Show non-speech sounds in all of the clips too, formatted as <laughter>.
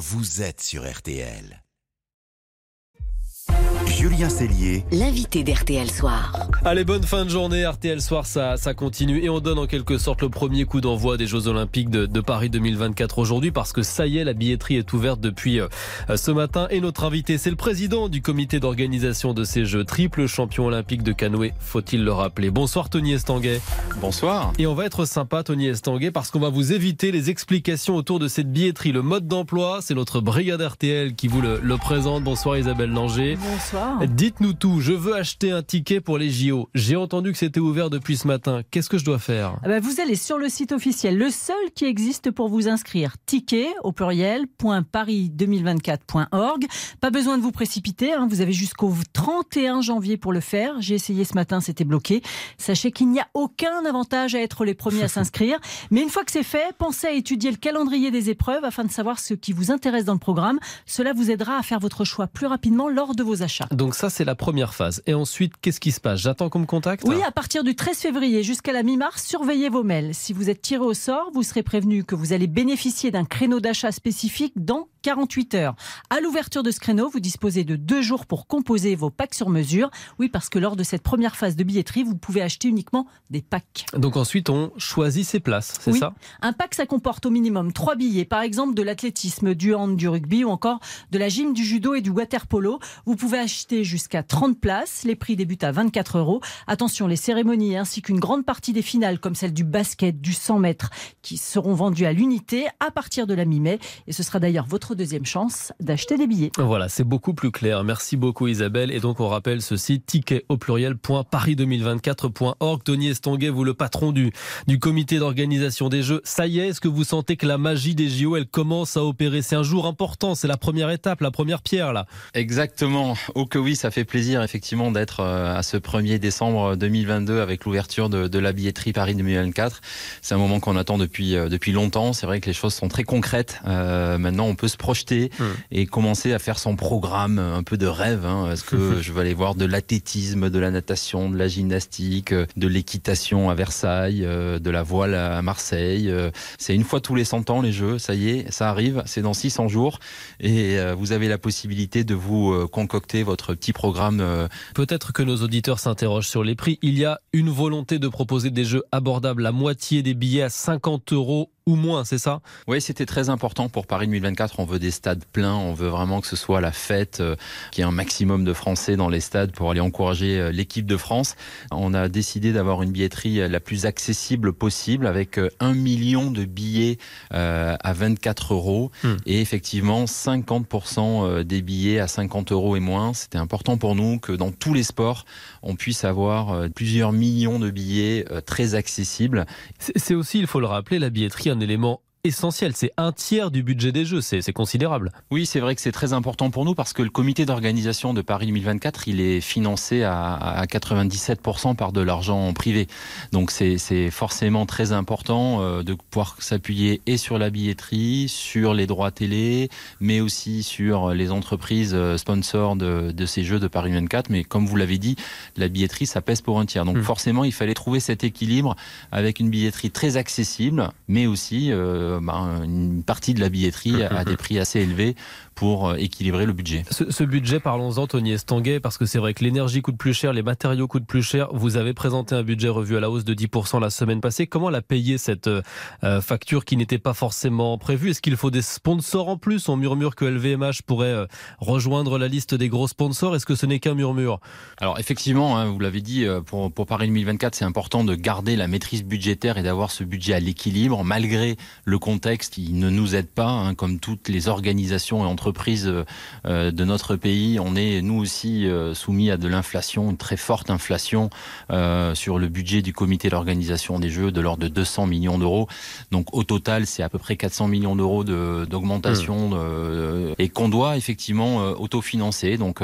vous êtes sur RTL. Julien Cellier, l'invité d'RTL Soir. Allez, bonne fin de journée. RTL Soir, ça, ça continue. Et on donne en quelque sorte le premier coup d'envoi des Jeux Olympiques de, de, Paris 2024 aujourd'hui parce que ça y est, la billetterie est ouverte depuis euh, ce matin. Et notre invité, c'est le président du comité d'organisation de ces Jeux, triple champion olympique de canoë, faut-il le rappeler. Bonsoir Tony Estanguet. Bonsoir. Et on va être sympa, Tony Estanguet, parce qu'on va vous éviter les explications autour de cette billetterie. Le mode d'emploi, c'est notre brigade RTL qui vous le, le présente. Bonsoir Isabelle Langer. Bonsoir. Dites-nous tout. Je veux acheter un ticket pour les JO. J'ai entendu que c'était ouvert depuis ce matin. Qu'est-ce que je dois faire ah bah Vous allez sur le site officiel, le seul qui existe pour vous inscrire. Ticket au pluriel .paris2024.org. Pas besoin de vous précipiter. Hein. Vous avez jusqu'au 31 janvier pour le faire. J'ai essayé ce matin, c'était bloqué. Sachez qu'il n'y a aucun avantage à être les premiers à <laughs> s'inscrire. Mais une fois que c'est fait, pensez à étudier le calendrier des épreuves afin de savoir ce qui vous intéresse dans le programme. Cela vous aidera à faire votre choix plus rapidement lors de vos achats. Donc ça, c'est la première phase. Et ensuite, qu'est-ce qui se passe? J'attends qu'on me contacte? Oui, à partir du 13 février jusqu'à la mi-mars, surveillez vos mails. Si vous êtes tiré au sort, vous serez prévenu que vous allez bénéficier d'un créneau d'achat spécifique dans 48 heures. À l'ouverture de ce créneau, vous disposez de deux jours pour composer vos packs sur mesure. Oui, parce que lors de cette première phase de billetterie, vous pouvez acheter uniquement des packs. Donc ensuite, on choisit ses places, c'est oui. ça? Un pack, ça comporte au minimum trois billets, par exemple de l'athlétisme, du hand, du rugby ou encore de la gym, du judo et du water polo. Vous pouvez acheter jusqu'à 30 places. Les prix débutent à 24 euros. Attention, les cérémonies ainsi qu'une grande partie des finales, comme celle du basket, du 100 mètres, qui seront vendues à l'unité à partir de la mi-mai. Et ce sera d'ailleurs votre deuxième chance d'acheter des billets. Voilà, c'est beaucoup plus clair. Merci beaucoup Isabelle. Et donc on rappelle ce site ticket au pluriel.paris2024.org. Tony Estonguet, vous le patron du, du comité d'organisation des Jeux. Ça y est, est-ce que vous sentez que la magie des JO, elle commence à opérer? C'est un jour important, c'est la première étape, la première pierre là. Exactement. Oh que oui, ça fait plaisir effectivement d'être euh, à ce 1er décembre 2022 avec l'ouverture de, de, la billetterie Paris 2024. C'est un moment qu'on attend depuis, euh, depuis longtemps. C'est vrai que les choses sont très concrètes. Euh, maintenant, on peut se projeter mmh. et commencer à faire son programme un peu de rêve. Hein. Est-ce que <laughs> je vais aller voir de l'athlétisme, de la natation, de la gymnastique, de l'équitation à Versailles, de la voile à Marseille C'est une fois tous les 100 ans les Jeux. Ça y est, ça arrive. C'est dans 600 jours et vous avez la possibilité de vous concocter votre petit programme. Peut-être que nos auditeurs s'interrogent sur les prix. Il y a une volonté de proposer des jeux abordables, la moitié des billets à 50 euros ou moins, c'est ça? Oui, c'était très important pour Paris 2024. On veut des stades pleins, on veut vraiment que ce soit la fête, euh, qu'il y ait un maximum de Français dans les stades pour aller encourager euh, l'équipe de France. On a décidé d'avoir une billetterie la plus accessible possible avec euh, un million de billets à 24 euros Hmm. et effectivement 50% des billets à 50 euros et moins. C'était important pour nous que dans tous les sports, on puisse avoir plusieurs millions de billets très accessibles. C'est aussi, il faut le rappeler, la billetterie un élément essentiel. C'est un tiers du budget des Jeux. C'est considérable. Oui, c'est vrai que c'est très important pour nous parce que le comité d'organisation de Paris 2024, il est financé à, à 97% par de l'argent privé. Donc c'est forcément très important euh, de pouvoir s'appuyer et sur la billetterie, sur les droits télé, mais aussi sur les entreprises euh, sponsors de, de ces Jeux de Paris 2024. Mais comme vous l'avez dit, la billetterie, ça pèse pour un tiers. Donc Mmh. forcément, il fallait trouver cet équilibre avec une billetterie très accessible, mais aussi euh, ben, une partie de la billetterie <laughs> à des prix assez élevés pour euh, équilibrer le budget. Ce, ce budget, parlons-en, Tony Estanguet, parce que c'est vrai que l'énergie coûte plus cher, les matériaux coûtent plus cher. Vous avez présenté un budget revu à la hausse de 10% la semaine passée. Comment la payer cette euh, facture qui n'était pas forcément prévue? Est-ce qu'il faut des sponsors en plus? On murmure que LVMH pourrait euh, rejoindre la liste des gros sponsors. Est-ce que ce n'est qu'un murmure? Alors effectivement, hein, vous l'avez dit, euh, pour, pour Paris 2024, c'est important de garder la maîtrise budgétaire et d'avoir ce budget à l'équilibre, malgré le contexte qui ne nous aide pas, hein, comme toutes les organisations et entreprises euh, de notre pays. On est, nous aussi, euh, soumis à de l'inflation, une très forte inflation euh, sur le budget du comité d'organisation des Jeux de l'ordre de 200 millions d'euros. Donc au total, c'est à peu près 400 millions d'euros d'augmentation mmh. et qu'on doit effectivement autofinancer. Donc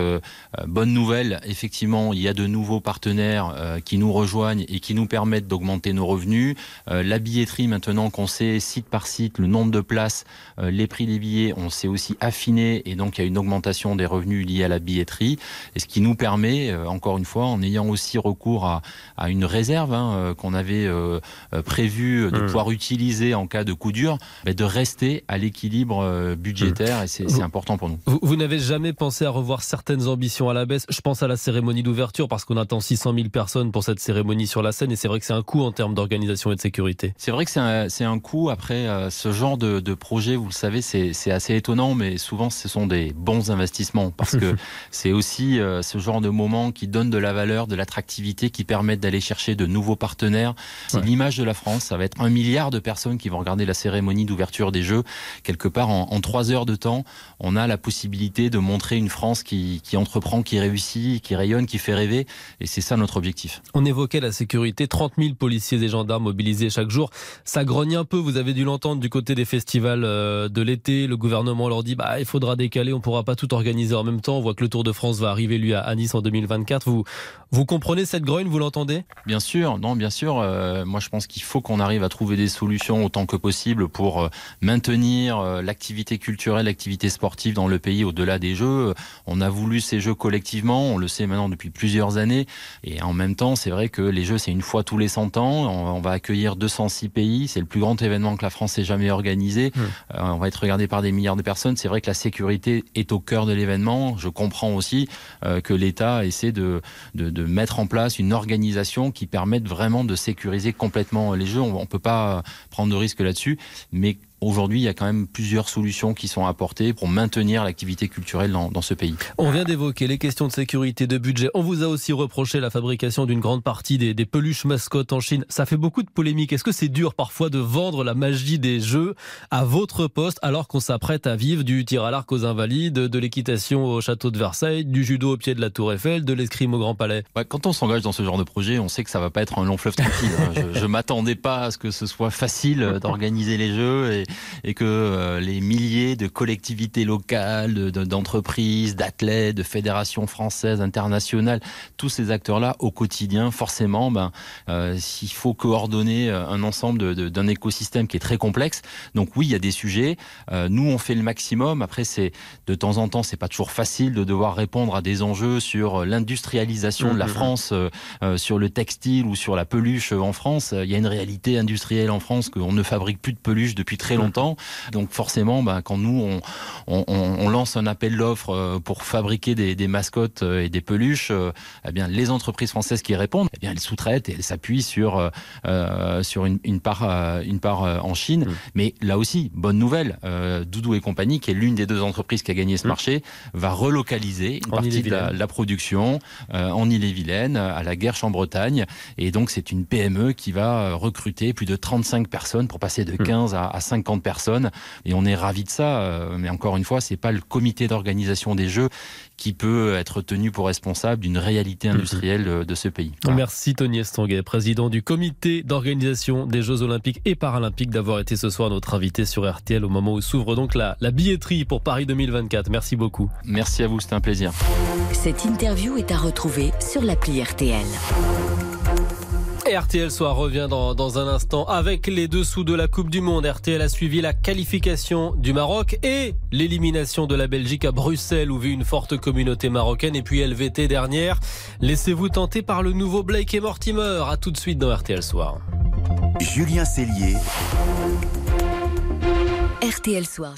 bonne nouvelle, effectivement, il y a de nouveaux partenaires qui nous rejoignent et qui nous permettent d'augmenter nos revenus. la billetterie, maintenant qu'on sait site par site, le nombre de places, les prix des billets, on s'est aussi et donc il y a une augmentation des revenus liés à la billetterie. Et ce qui nous permet, encore une fois, en ayant aussi recours à, à une réserve hein, qu'on avait prévu de mmh. pouvoir utiliser en cas de coup dur, de rester à l'équilibre budgétaire et c'est important pour nous. Vous, vous n'avez jamais pensé à revoir certaines ambitions à la baisse? Je pense à la cérémonie d'ouverture parce qu'on attend 600 000 personnes pour cette cérémonie sur la scène et c'est vrai que c'est un coût en termes d'organisation et de sécurité. C'est vrai que c'est un, un, coût. Après, euh, ce genre de, de, projet, vous le savez, c'est assez étonnant, mais souvent ce sont des bons investissements parce que <laughs> c'est aussi euh, ce genre de moments qui donnent de la valeur, de l'attractivité, qui permettent d'aller chercher de nouveaux partenaires. C'est l'image de la France. Ça va être un milliard de personnes qui vont regarder la cérémonie d'ouverture des Jeux. Quelque part, en, en trois heures de temps, on a la possibilité de montrer une France qui, qui entreprend, qui réussit, qui rayonne, qui fait rêver. Et c'est ça notre objectif. On évoquait la sécurité, 30 000 policiers et gendarmes mobilisés chaque jour. Ça grogne un peu, vous avez dû l'entendre du côté des festivals euh, de l'été. Le gouvernement leur dit bah, il faudra décaler, on ne pourra pas tout organiser en même temps. On voit que le Tour de France va arriver, lui, à Nice en 2024. Vous, vous comprenez cette grogne, vous l'entendez? Bien sûr, non, bien sûr. Euh, moi, je pense qu'il faut qu'on arrive à trouver des solutions autant que possible pour euh, maintenir l'activité culturelle, l'activité sportive dans le pays au-delà des Jeux. On a voulu ces Jeux collectivement, on le sait maintenant depuis plusieurs années. Et en même temps, c'est vrai que les Jeux, c'est une fois tous les 100 ans. On va accueillir 206 pays. C'est le plus grand événement que la France ait jamais organisé. Mmh. Euh, on va être regardé par des milliards de personnes. C'est vrai que la sécurité est au cœur de l'événement. Je comprends aussi euh, que l'État essaie de, de, de, mettre en place une organisation qui permette vraiment de sécuriser complètement les Jeux. On ne peut pas prendre de risque là-dessus. Mais Aujourd'hui, il y a quand même plusieurs solutions qui sont apportées pour maintenir l'activité culturelle dans, dans, ce pays. On vient d'évoquer les questions de sécurité, de budget. On vous a aussi reproché la fabrication d'une grande partie des, des, peluches mascottes en Chine. Ça fait beaucoup de polémiques. Est-ce que c'est dur parfois de vendre la magie des jeux à votre poste alors qu'on s'apprête à vivre du tir à l'arc aux invalides, de l'équitation au château de Versailles, du judo au pied de la Tour Eiffel, de l'escrime au Grand Palais? Quand on s'engage dans ce genre de projet, on sait que ça va pas être un long fleuve tranquille. Hein. je, je m'attendais pas à ce que ce soit facile d'organiser les jeux et et que euh, les milliers de collectivités locales, d'entreprises, d'athlètes, de fédérations françaises, internationales, tous ces acteurs-là au quotidien, forcément, ben, euh, il faut coordonner euh, un ensemble d'un écosystème qui est très complexe. Donc oui, il y a des sujets. nous, on fait le maximum. Après, c'est de temps en temps, c'est pas toujours facile de devoir répondre à des enjeux sur l'industrialisation de la mmh, mmh, mmh. France, sur le textile ou sur la peluche en France. Il y a une réalité industrielle en France qu'on ne fabrique plus de peluche depuis très longtemps. Donc forcément, bah, quand nous, on, lance un appel d'offres euh, pour fabriquer des, mascottes euh, et des peluches, euh, eh bien, les entreprises françaises qui répondent, eh bien, elles sous-traitent et elles s'appuient sur, sur une, part, une part en Chine. Mmh. Mais là aussi, bonne nouvelle, Doudou et compagnie, qui est l'une des deux entreprises qui a gagné ce mmh. marché, va relocaliser une partie de la, production en Ille-et-Vilaine, à la Guerche en Bretagne. Et donc, c'est une PME qui va recruter plus de 35 personnes pour passer de 15 mmh. à, à 50 personnes et on est ravi de ça. Euh, mais encore une fois, c'est pas le comité d'organisation des Jeux qui peut être tenu pour responsable d'une réalité mhm. industrielle de ce pays. Merci Tony Estanguet, président du comité d'organisation des Jeux Olympiques et Paralympiques, d'avoir été ce soir notre invité sur RTL au moment où s'ouvre donc la, la billetterie pour Paris 2024. Merci beaucoup. Merci à vous, c'était un plaisir. Cette interview est à retrouver sur l'appli RTL. RTL Soir revient dans, un instant avec les dessous de la Coupe du Monde. RTL a suivi la qualification du Maroc et l'élimination de la Belgique à Bruxelles où vit une forte communauté marocaine et puis LVT dernière. Laissez-vous tenter par le nouveau Blake et Mortimer. À tout de suite dans RTL Soir. Julien Cellier. RTL Soir.